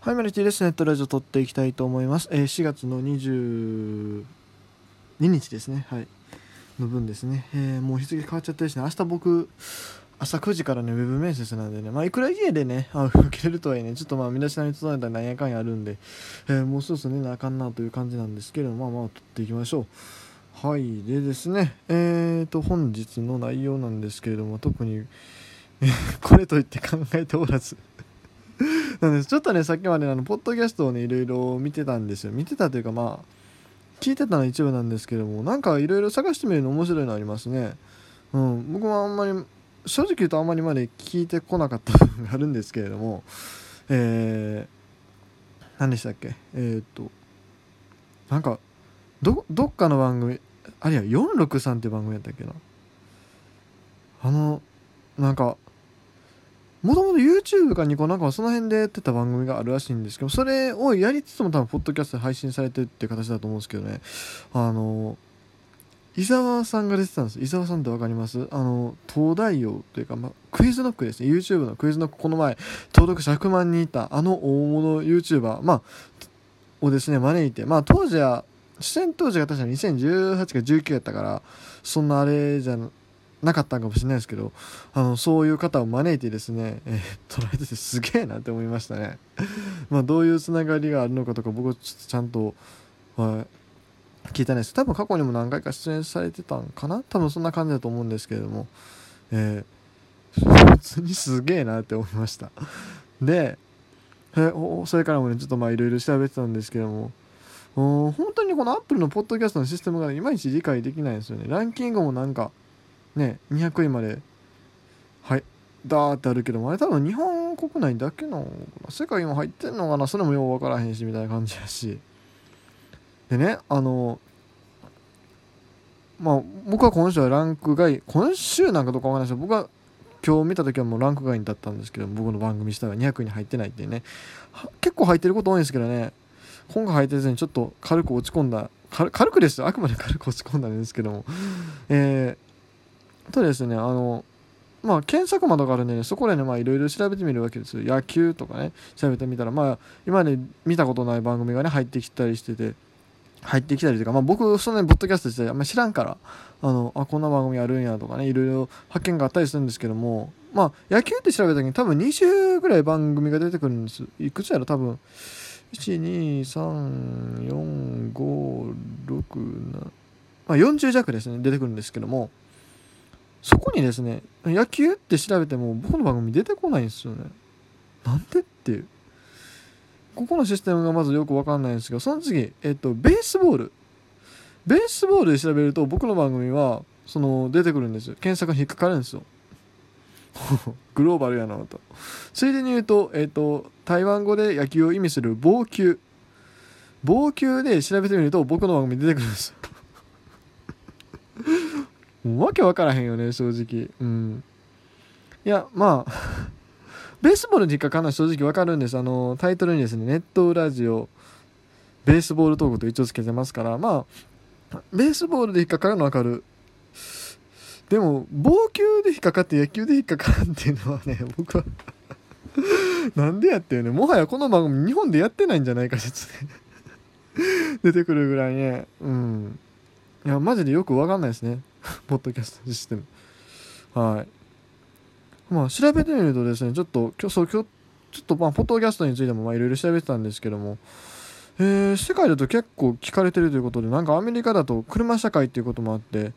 はい、マルティです。ネットラジオ撮っていきたいと思います。えー、4月の22日ですね。はい。の分ですね。えー、もう日付変わっちゃったですね。明日僕、朝9時からね、ウェブ面接なんでね、まあ、いくら家でね、あ受けれるとはいえね、ちょっとまあ、身だしなみ整えたらなんやかんやあるんで、えー、もうそろそろ寝なあかんなという感じなんですけれども、まあまあ、撮っていきましょう。はい。でですね、えーと、本日の内容なんですけれども、特に、これといって考えておらずなんです。ちょっとねさっきまであのポッドキャストをねいろいろ見てたんですよ。見てたというかまあ聞いてたの一部なんですけどもなんかいろいろ探してみるの面白いのありますね。うん。僕はあんまり正直言うとあんまりまで聞いてこなかった部分があるんですけれどもえー、何でしたっけ？えー、っとなんかどどっかの番組あるいは463っていう番組やったっけな。あのなんかもともと YouTube かニコなんかその辺でやってた番組があるらしいんですけどそれをやりつつも多分ポッドキャストで配信されてるっていう形だと思うんですけどね。あの伊沢さんが出てたんです。伊沢さんって分かります？あの東大王というか、ま、クイズノックですね。YouTube のクイズノックこの前登録者100万人いたあの大物 YouTuber まあをですね招いてまあ当時は出演当時が確か2018か19やったからそんなあれじゃなかったかもしれないですけどあのそういう方を招いてですね、えー、捉えててすげえなって思いましたね。まあどういうつながりがあるのかとか僕はちょっとちゃんと、はい、聞いたないです。多分過去にも何回か出演されてたんかな？多分そんな感じだと思うんですけれども。えー、普通にすげえなって思いました。でえそれからもねちょっとまあいろいろ調べてたんですけども。本当にこのアップルのポッドキャストのシステムがいまいち理解できないんですよね。ランキングもなんかね200位まで。はい。ダーってあるけどもあれ多分日本国内だけの世界も入ってんのかな？それもよう分からへんしみたいな感じやし。でねあのまあ僕は今週はランク外今週なんかどうか分からないですけど僕は今日見た時はもうランク外だったんですけど僕の番組自体は200位に入ってないっていうね。結構入ってること多いんですけどね。今回入ってずにちょっと軽く落ち込んだ。軽くですよ。あくまで軽く落ち込んだんですけども。えーとですねあのまあ検索窓があるんで、ね、そこでねまあいろいろ調べてみるわけですよ。野球とかね調べてみたらまあ今まで見たことない番組がね入ってきたりしてて入ってきたりとか、まあ、僕そんなにポッドキャストしてあんまり知らんからあのあこんな番組あるんやとかねいろいろ発見があったりするんですけどもまあ野球って調べた時に多分20ぐらい番組が出てくるんです。いくつやろ多分。1234567まあ40弱ですね出てくるんですけども。そこにですね野球って調べても僕の番組出てこないんですよね。なんでっていう。ここのシステムがまずよく分かんないんですけどその次えっとベースボール。ベースボールで調べると僕の番組はその出てくるんですよ。検索に引っかかるんですよ。グローバルやなと。ついでに言うと,、えっと台湾語で野球を意味する棒球。棒球で調べてみると僕の番組出てくるんですよ。わけわからへんよね正直。うん。いやまあ ベースボールに引っかかるのは正直わかるんです。あのタイトルにですねネットラジオベースボールトークと一応つけてますからまあベースボールで引っかかるのわかる。でも棒球で引っかかって野球で引っかかるっていうのはね 僕はなんでやってよねもはやこの番組日本でやってないんじゃないか説ね。出てくるぐらいね。うん。いやマジでよくわかんないですね。ポッドキャストシステム。はい。まあ調べてみるとですねちょっと今日そう今日ちょっとまあポッドキャストについてもまあいろいろ調べてたんですけども。えー、世界だと結構聞かれてるということでなんかアメリカだと車社会っていうこともあって、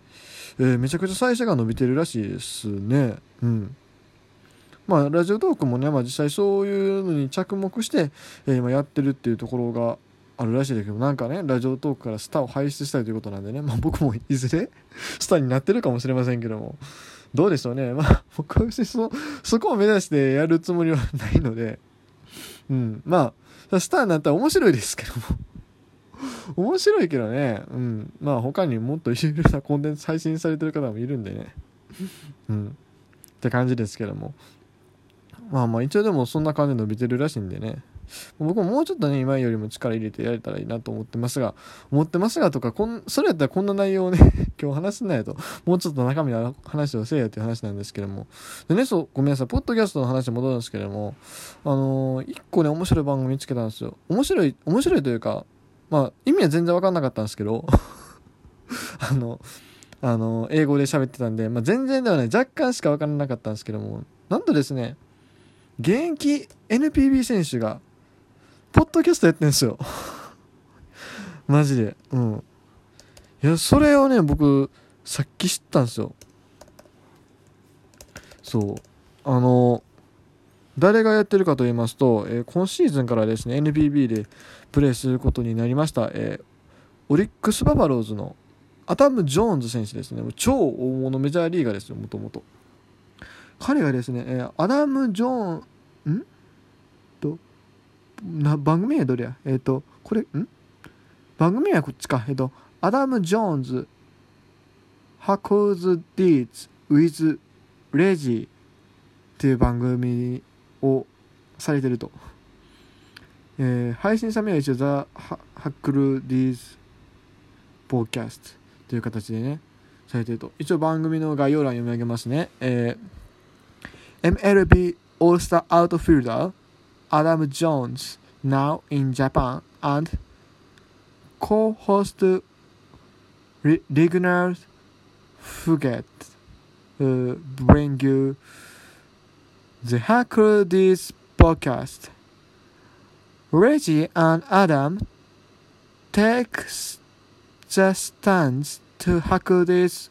えー、めちゃくちゃ再生が伸びてるらしいですね。うん。まあラジオトークもね、まあ、実際そういうのに着目して、えー、今やってるっていうところがあるらしいですけどなんかねラジオトークからスターを輩出したいということなんでね、まあ、僕もいずれスターになってるかもしれませんけども。どうでしょうね。まあ僕は別にそそこを目指してやるつもりはないので。うん。まあスターになったら面白いですけども。面白いけどね。うん。まあ他にもっといろいろなコンテンツ配信されてる方もいるんでね。うん。って感じですけども。まあまあ一応でもそんな感じで伸びてるらしいんでね。僕ももうちょっとね、今よりも力入れてやれたらいいなと思ってますが、思ってますがとか、こん、それやったらこんな内容をね、今日話すんないと、もうちょっと中身の話をせえやという話なんですけども。でね、そう、ごめんなさい、ポッドキャストの話に戻るんですけども、あのー、一個ね、面白い番組見つけたんですよ。面白い、面白いというか、まあ、意味は全然わかんなかったんですけど、あの、あの、英語で喋ってたんで、まあ、全然ではない、若干しかわからなかったんですけども、なんとですね、現役 NPB 選手が、ポッドキャストやってんですよ。マジで。うん。いや、それをね、僕、さっき知ったんですよ。そう。あの、誰がやってるかと言いますと、えー、今シーズンからですね、NPB でプレーすることになりました、えー、オリックス・バファローズのアダム・ジョーンズ選手ですね。超大物メジャーリーガーですよ、もともと。彼がですね、えー、アダム・ジョーン、ん？と、な番組名どれや？えっ、ー、と、これ、ん？番組名はこっちか。えっ、ー、と、アダム・ジョーンズ、ハコズ・ディーツ、ウィズ・レジーっていう番組をされてると。えー、配信者名は一応ザ・ハックル・ディーズ・ポーキャスト。という形でね、されてると。一応番組の概要欄読み上げますね。えー、MLB All-Star Outfielder Adam Jones now in Japan and co-host Rignar Fuget uh, bring you the Hacker This podcast. Reggie and Adam takes just stands to hackle this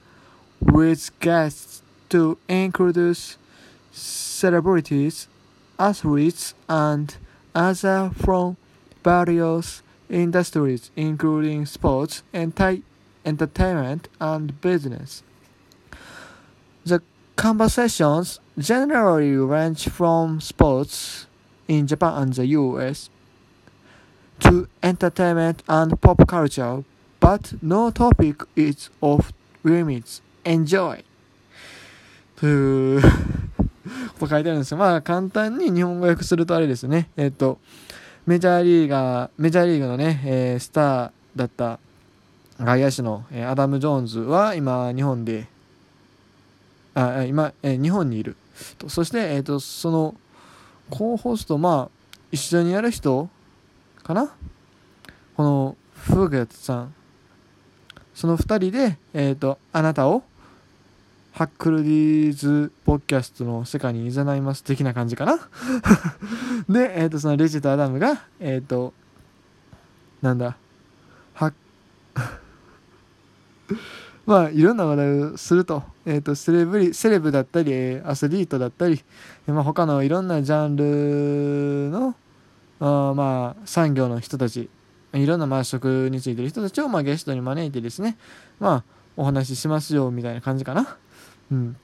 with guests to introduce celebrities, athletes, and other from various industries, including sports, enti- entertainment, and business. The conversations generally range from sports in Japan and the US to entertainment and pop culture, but no topic is off limits. Enjoy! ということ書いてあるんですよ。まあ簡単に日本語訳するとあれですね。えっ、と、メジャーリーガー、メジャーリーグのね、えー、スターだった外野手の、えー、アダム・ジョーンズは今日本で、あ今、えー、日本にいる。とそして、えっ、と、その、候補スと、まあ、一緒にやる人かな？この、フーゲットさんその2人で、えっ、と、あなたを、ハックルディーズポッキャストの世界に誘います的な感じかな。で、えっ、ー、と、そのレジとアダムが、えっ、ー、と、なんだ、は まあ、いろんな話題をすると、えっ、と、セレブリ、セレブだったり、アスリートだったり、まあ、他のいろんなジャンルの、あまあ、産業の人たちいろんなまあ職についてる人たちをまあゲストに招いてですね、まあ、お話ししますよみたいな感じかな。うん。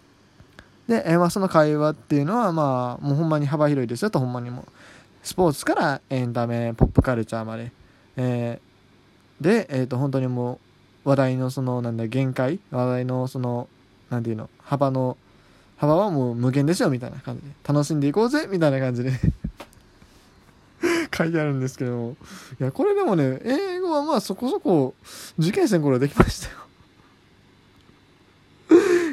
で、え、まあその会話っていうのはまあもうほんまに幅広いですよとほんまにも。スポーツからエンタメポップカルチャーまで、えー、で、えー、と本当にもう話題のそのなんだ限界？話題のそのなんていうの？幅の幅はもう無限ですよみたいな感じで。楽しんでいこうぜみたいな感じで。書いてあるんですけども。いや、これでもね、英語はまあそこそこ受験生の頃できましたよ。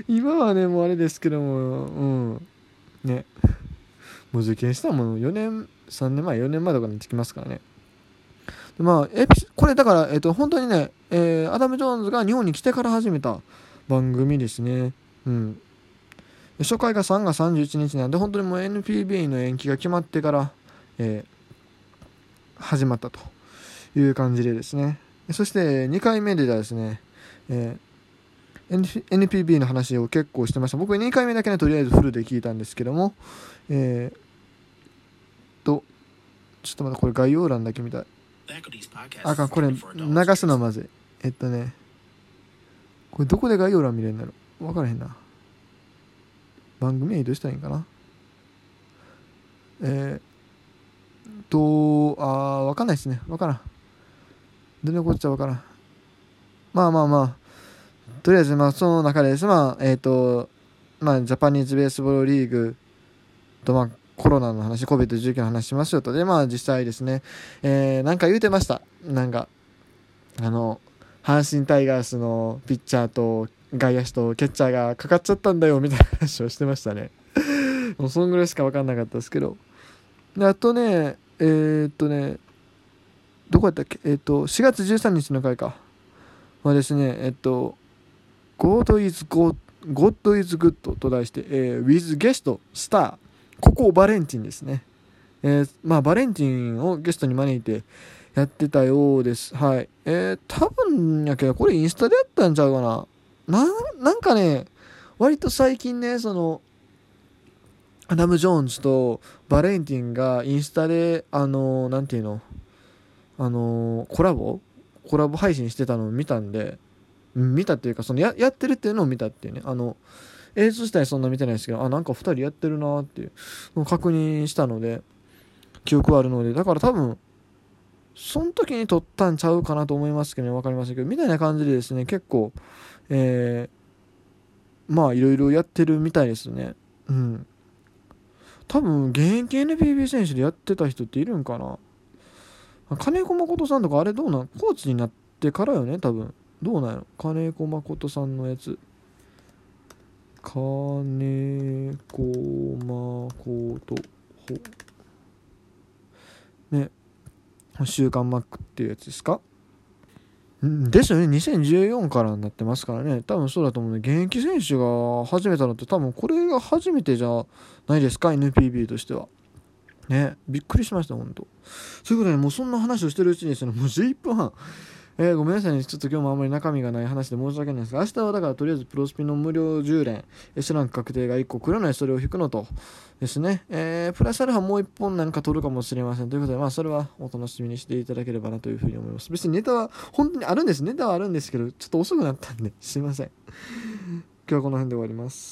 今はね、もうあれですけども、うん。ね。もう受験したらもん4年、3年前、4年前とかにつきますからね。でまあ、エピこれだから、えっ、と、本当にね、えー、アダム・ジョーンズが日本に来てから始めた番組ですね。うん。初回が3月31日なんで、本当にもう NPB の延期が決まってから、えー、始まったという感じでですねそして2回目でですね、えー、NPB の話を結構してました。僕2回目だけねとりあえずフルで聞いたんですけども。えー、とちょっとまだこれ概要欄だけ見たい。あかんこれ流すのまずい。えっとねこれどこで概要欄見れるんだろう。分からへんな。番組名どうしたらいいんかな。えーと、あわかんないですね。わからん。どれこっちゃわからん。まあまあまあ、とりあえず、まあ、その中でです。まあ、えっ、ー、と、まあ、ジャパニーズベースボールリーグと、まあ、コロナの話 COVID-19 の話しますよと。でまあ実際ですね、えー、なんか言うてました。なんかあの阪神タイガースのピッチャーと外野手とキャッチャーがかかっちゃったんだよみたいな話をしてましたね。もうそんぐらいしか分かんなかったですけど。であとねえー、っとねどこやったっけ？えー、っと4月13日の回か。はですねえっと God is God, God is good と題して、えー、with guest star ここバレンティンですねえー、まあバレンティンをゲストに招いてやってたようです。はい。えー、多分やけど、これインスタでやったんちゃうかな。な、なんかね、割と最近ね、その、アダム・ジョーンズとバレンティンがインスタで、あの、なんていうの、あの、コラボ？コラボ配信してたのを見たんで、見たっていうか、そのややってるっていうのを見たっていうね、あの、映像自体そんな見てないですけど、あ、なんか2人やってるなっていうのを確認したので、記憶はあるので、だから多分、その時に撮ったんちゃうかなと思いますけどね、分かりませんけど、みたいな感じでですね、結構、えー、まあ、いろいろやってるみたいですね。うん。多分、現役 NPB 選手でやってた人っているんかな金子誠さんとか、あれどうなん？コーチになってからよね、多分。どうなんやろ？金子誠さんのやつ。金子誠ほ。ね。週刊マックっていうやつですか？ですよね。2014からになってますからね。多分そうだと思うね。現役選手が始めたのって多分これが初めてじゃないですか？NPB としては。ね。びっくりしました本当そういうことでもうそんな話をしてるうちにですねもう11分半えー、ごめんなさいね。ちょっと今日もあんまり中身がない話で申し訳ないんですが、明日はだからとりあえずプロスピの無料10連、S ランク確定が1個来るのでそれを引くのとですね、えー、プラスアルファもう1本なんか取るかもしれません。ということで、まあそれはお楽しみにしていただければなというふうに思います。別にネタは本当にあるんです。ネタはあるんですけど、ちょっと遅くなったんで、すいません。今日はこの辺で終わります。